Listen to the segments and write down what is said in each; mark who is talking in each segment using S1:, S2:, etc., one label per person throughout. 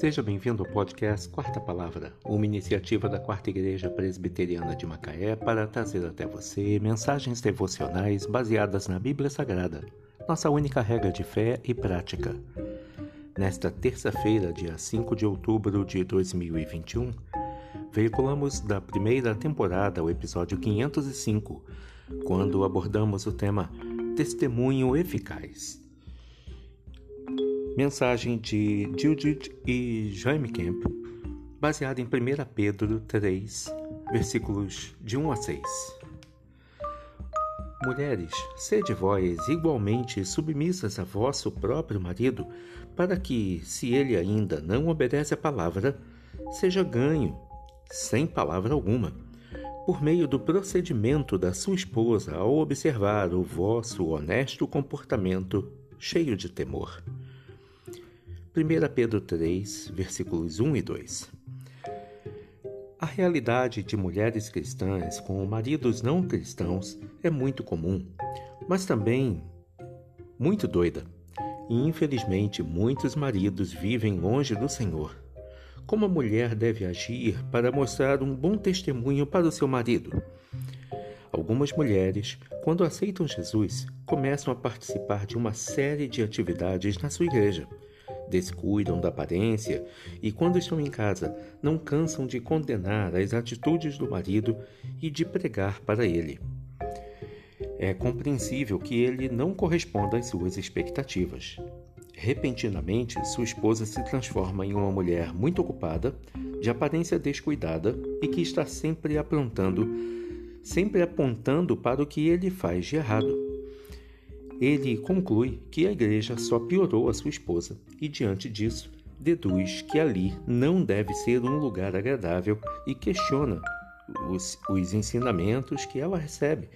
S1: Seja bem-vindo ao podcast Quarta Palavra, uma iniciativa da Quarta Igreja Presbiteriana de Macaé para trazer até você mensagens devocionais baseadas na Bíblia Sagrada, nossa única regra de fé e prática. Nesta terça-feira, dia 5 de outubro de 2021, veiculamos da primeira temporada o episódio 505, quando abordamos o tema Testemunho Eficaz. Mensagem de Judith e Jaime Kemp, baseada em 1 Pedro 3, versículos de 1 a 6. Mulheres, sede vós igualmente submissas a vosso próprio marido, para que, se ele ainda não obedece à palavra, seja ganho, sem palavra alguma, por meio do procedimento da sua esposa ao observar o vosso honesto comportamento cheio de temor. 1 Pedro 3, versículos 1 e 2. A realidade de mulheres cristãs com maridos não cristãos é muito comum, mas também muito doida. E infelizmente muitos maridos vivem longe do Senhor. Como a mulher deve agir para mostrar um bom testemunho para o seu marido? Algumas mulheres, quando aceitam Jesus, começam a participar de uma série de atividades na sua igreja descuidam da aparência e, quando estão em casa, não cansam de condenar as atitudes do marido e de pregar para ele. É compreensível que ele não corresponda às suas expectativas. Repentinamente, sua esposa se transforma em uma mulher muito ocupada, de aparência descuidada e que está sempre aprontando, sempre apontando para o que ele faz de errado. Ele conclui que a igreja só piorou a sua esposa e, diante disso, deduz que ali não deve ser um lugar agradável e questiona os, os ensinamentos que ela recebe,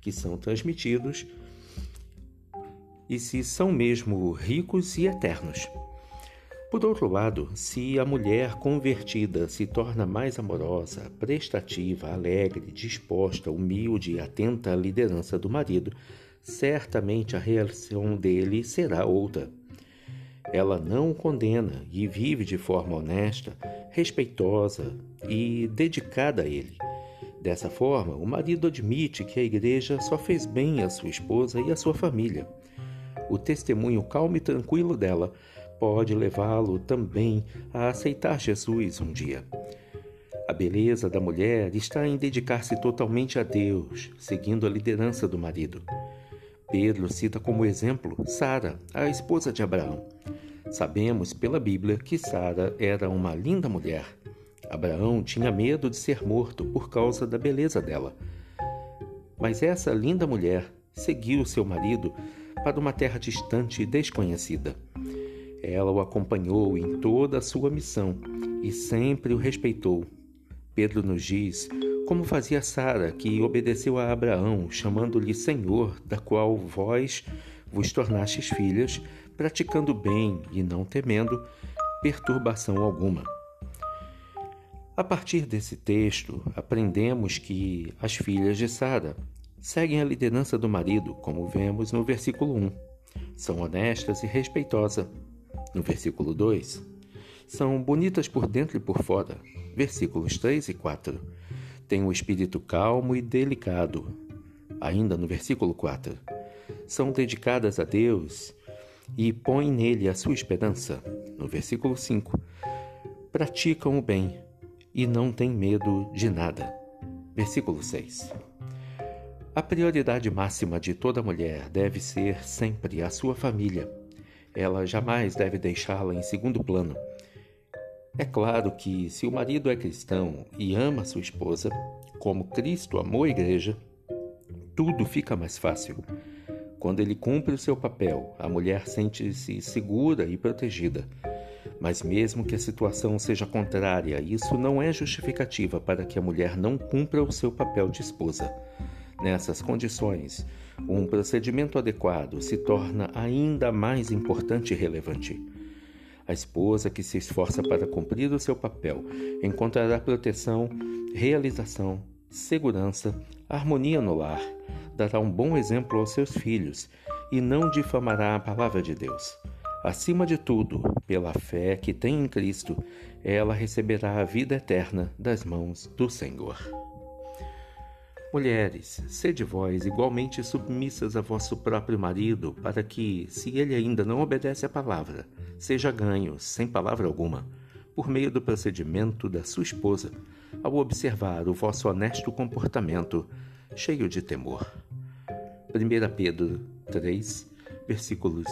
S1: que são transmitidos e se são mesmo ricos e eternos. Por outro lado, se a mulher convertida se torna mais amorosa, prestativa, alegre, disposta, humilde e atenta à liderança do marido, certamente a reação dele será outra. Ela não o condena e vive de forma honesta, respeitosa e dedicada a ele. Dessa forma, o marido admite que a igreja só fez bem à sua esposa e à sua família. O testemunho calmo e tranquilo dela pode levá-lo também a aceitar Jesus um dia. A beleza da mulher está em dedicar-se totalmente a Deus, seguindo a liderança do marido. Pedro cita como exemplo Sara, a esposa de Abraão. Sabemos pela Bíblia que Sara era uma linda mulher. Abraão tinha medo de ser morto por causa da beleza dela. Mas essa linda mulher seguiu seu marido para uma terra distante e desconhecida. Ela o acompanhou em toda a sua missão e sempre o respeitou. Pedro nos diz como fazia Sara, que obedeceu a Abraão, chamando-lhe Senhor, da qual vós vos tornastes filhas, praticando bem e não temendo perturbação alguma. A partir desse texto, aprendemos que as filhas de Sara seguem a liderança do marido, como vemos no versículo 1. São honestas e respeitosas. No versículo 2, são bonitas por dentro e por fora. Versículos 3 e 4 tem um espírito calmo e delicado. Ainda no versículo 4. São dedicadas a Deus e põem nele a sua esperança. No versículo 5. Praticam o bem e não têm medo de nada. Versículo 6. A prioridade máxima de toda mulher deve ser sempre a sua família. Ela jamais deve deixá-la em segundo plano. É claro que, se o marido é cristão e ama sua esposa, como Cristo amou a igreja, tudo fica mais fácil. Quando ele cumpre o seu papel, a mulher sente-se segura e protegida. Mas, mesmo que a situação seja contrária, isso não é justificativa para que a mulher não cumpra o seu papel de esposa. Nessas condições, um procedimento adequado se torna ainda mais importante e relevante. A esposa que se esforça para cumprir o seu papel encontrará proteção, realização, segurança, harmonia no lar, dará um bom exemplo aos seus filhos e não difamará a palavra de Deus. Acima de tudo, pela fé que tem em Cristo, ela receberá a vida eterna das mãos do Senhor. Mulheres, sede vós igualmente submissas a vosso próprio marido, para que, se ele ainda não obedece à palavra, seja ganho, sem palavra alguma, por meio do procedimento da sua esposa, ao observar o vosso honesto comportamento, cheio de temor. 1 Pedro 3, versículos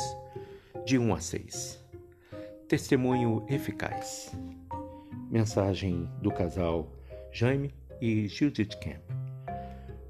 S1: de 1 a 6. Testemunho eficaz. Mensagem do casal Jaime e Judith Camp.